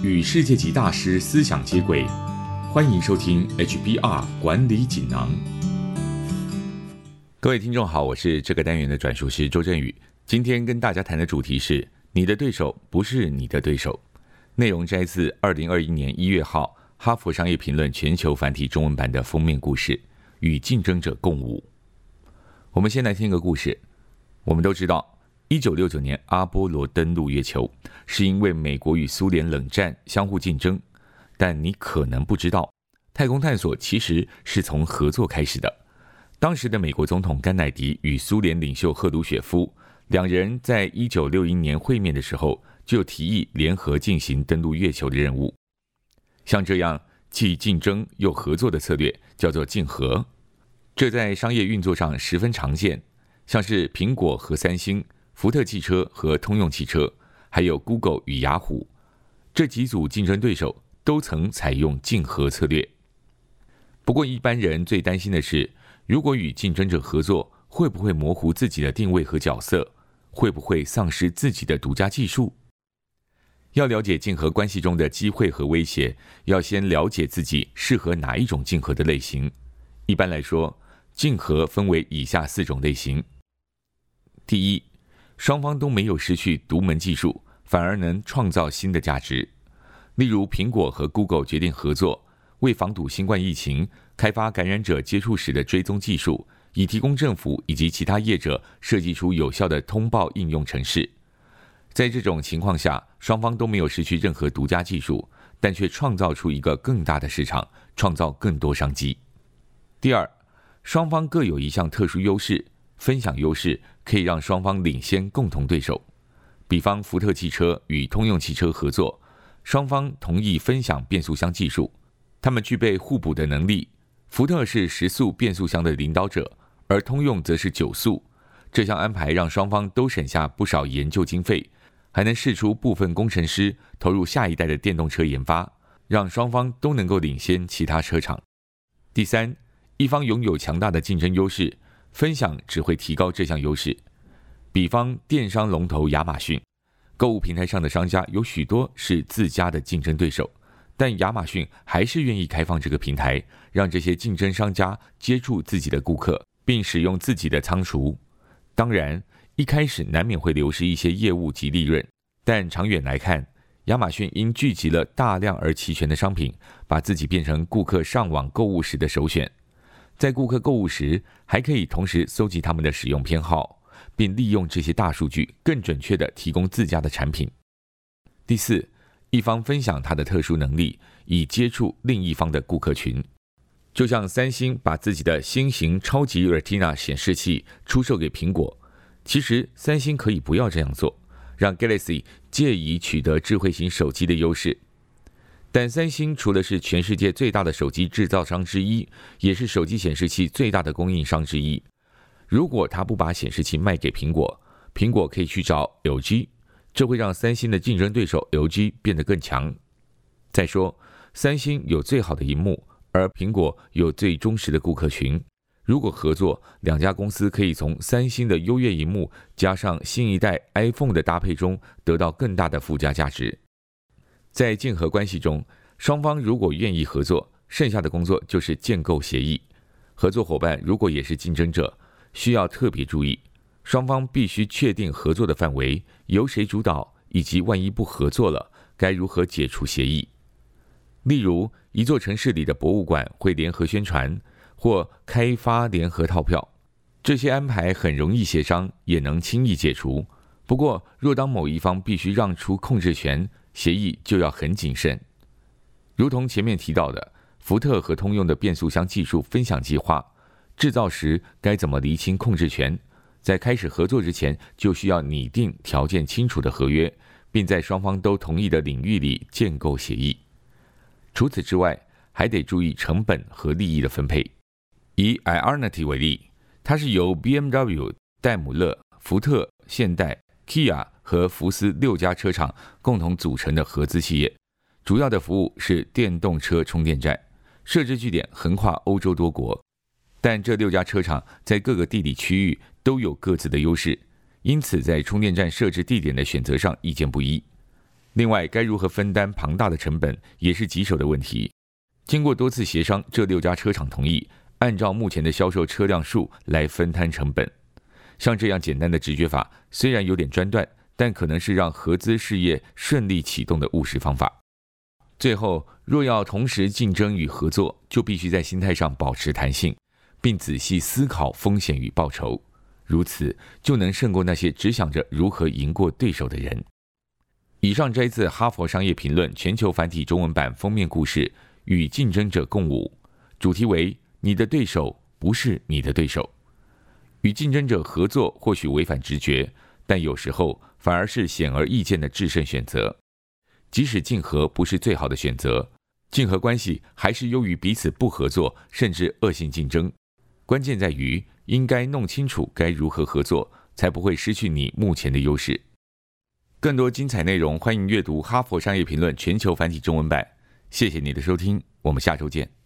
与世界级大师思想接轨，欢迎收听 HBR 管理锦囊。各位听众好，我是这个单元的转述师周振宇。今天跟大家谈的主题是：你的对手不是你的对手。内容摘自二零二一年一月号《哈佛商业评论》全球繁体中文版的封面故事：与竞争者共舞。我们先来听一个故事。我们都知道。一九六九年，阿波罗登陆月球，是因为美国与苏联冷战相互竞争。但你可能不知道，太空探索其实是从合作开始的。当时的美国总统甘乃迪与苏联领袖赫鲁雪夫两人在一九六一年会面的时候，就提议联合进行登陆月球的任务。像这样既竞争又合作的策略，叫做竞合。这在商业运作上十分常见，像是苹果和三星。福特汽车和通用汽车，还有 Google 与雅虎这几组竞争对手都曾采用竞合策略。不过，一般人最担心的是，如果与竞争者合作，会不会模糊自己的定位和角色？会不会丧失自己的独家技术？要了解竞合关系中的机会和威胁，要先了解自己适合哪一种竞合的类型。一般来说，竞合分为以下四种类型：第一。双方都没有失去独门技术，反而能创造新的价值。例如，苹果和 Google 决定合作，为防堵新冠疫情，开发感染者接触时的追踪技术，以提供政府以及其他业者设计出有效的通报应用程式。在这种情况下，双方都没有失去任何独家技术，但却创造出一个更大的市场，创造更多商机。第二，双方各有一项特殊优势。分享优势可以让双方领先共同对手。比方，福特汽车与通用汽车合作，双方同意分享变速箱技术，他们具备互补的能力。福特是十速变速箱的领导者，而通用则是九速。这项安排让双方都省下不少研究经费，还能试出部分工程师投入下一代的电动车研发，让双方都能够领先其他车厂。第三，一方拥有强大的竞争优势。分享只会提高这项优势。比方，电商龙头亚马逊，购物平台上的商家有许多是自家的竞争对手，但亚马逊还是愿意开放这个平台，让这些竞争商家接触自己的顾客，并使用自己的仓储。当然，一开始难免会流失一些业务及利润，但长远来看，亚马逊因聚集了大量而齐全的商品，把自己变成顾客上网购物时的首选。在顾客购物时，还可以同时搜集他们的使用偏好，并利用这些大数据，更准确地提供自家的产品。第四，一方分享他的特殊能力，以接触另一方的顾客群。就像三星把自己的新型超级 Retina 显示器出售给苹果，其实三星可以不要这样做，让 Galaxy 借以取得智慧型手机的优势。但三星除了是全世界最大的手机制造商之一，也是手机显示器最大的供应商之一。如果他不把显示器卖给苹果，苹果可以去找 LG，这会让三星的竞争对手 LG 变得更强。再说，三星有最好的荧幕，而苹果有最忠实的顾客群。如果合作，两家公司可以从三星的优越荧幕加上新一代 iPhone 的搭配中得到更大的附加价值。在竞合关系中，双方如果愿意合作，剩下的工作就是建构协议。合作伙伴如果也是竞争者，需要特别注意，双方必须确定合作的范围由谁主导，以及万一不合作了，该如何解除协议。例如，一座城市里的博物馆会联合宣传或开发联合套票，这些安排很容易协商，也能轻易解除。不过，若当某一方必须让出控制权，协议就要很谨慎，如同前面提到的，福特和通用的变速箱技术分享计划，制造时该怎么厘清控制权？在开始合作之前，就需要拟定条件清楚的合约，并在双方都同意的领域里建构协议。除此之外，还得注意成本和利益的分配。以 Ionity 为例，它是由 BMW、戴姆勒、福特、现代、Kia。和福斯六家车厂共同组成的合资企业，主要的服务是电动车充电站，设置据点横跨欧洲多国。但这六家车厂在各个地理区域都有各自的优势，因此在充电站设置地点的选择上意见不一。另外，该如何分担庞大的成本，也是棘手的问题。经过多次协商，这六家车厂同意按照目前的销售车辆数来分摊成本。像这样简单的直觉法，虽然有点专断，但可能是让合资事业顺利启动的务实方法。最后，若要同时竞争与合作，就必须在心态上保持弹性，并仔细思考风险与报酬。如此，就能胜过那些只想着如何赢过对手的人。以上摘自《哈佛商业评论》全球繁体中文版封面故事：与竞争者共舞，主题为“你的对手不是你的对手”。与竞争者合作或许违反直觉，但有时候反而是显而易见的制胜选择。即使竞合不是最好的选择，竞合关系还是优于彼此不合作甚至恶性竞争。关键在于应该弄清楚该如何合作，才不会失去你目前的优势。更多精彩内容，欢迎阅读《哈佛商业评论》全球繁体中文版。谢谢你的收听，我们下周见。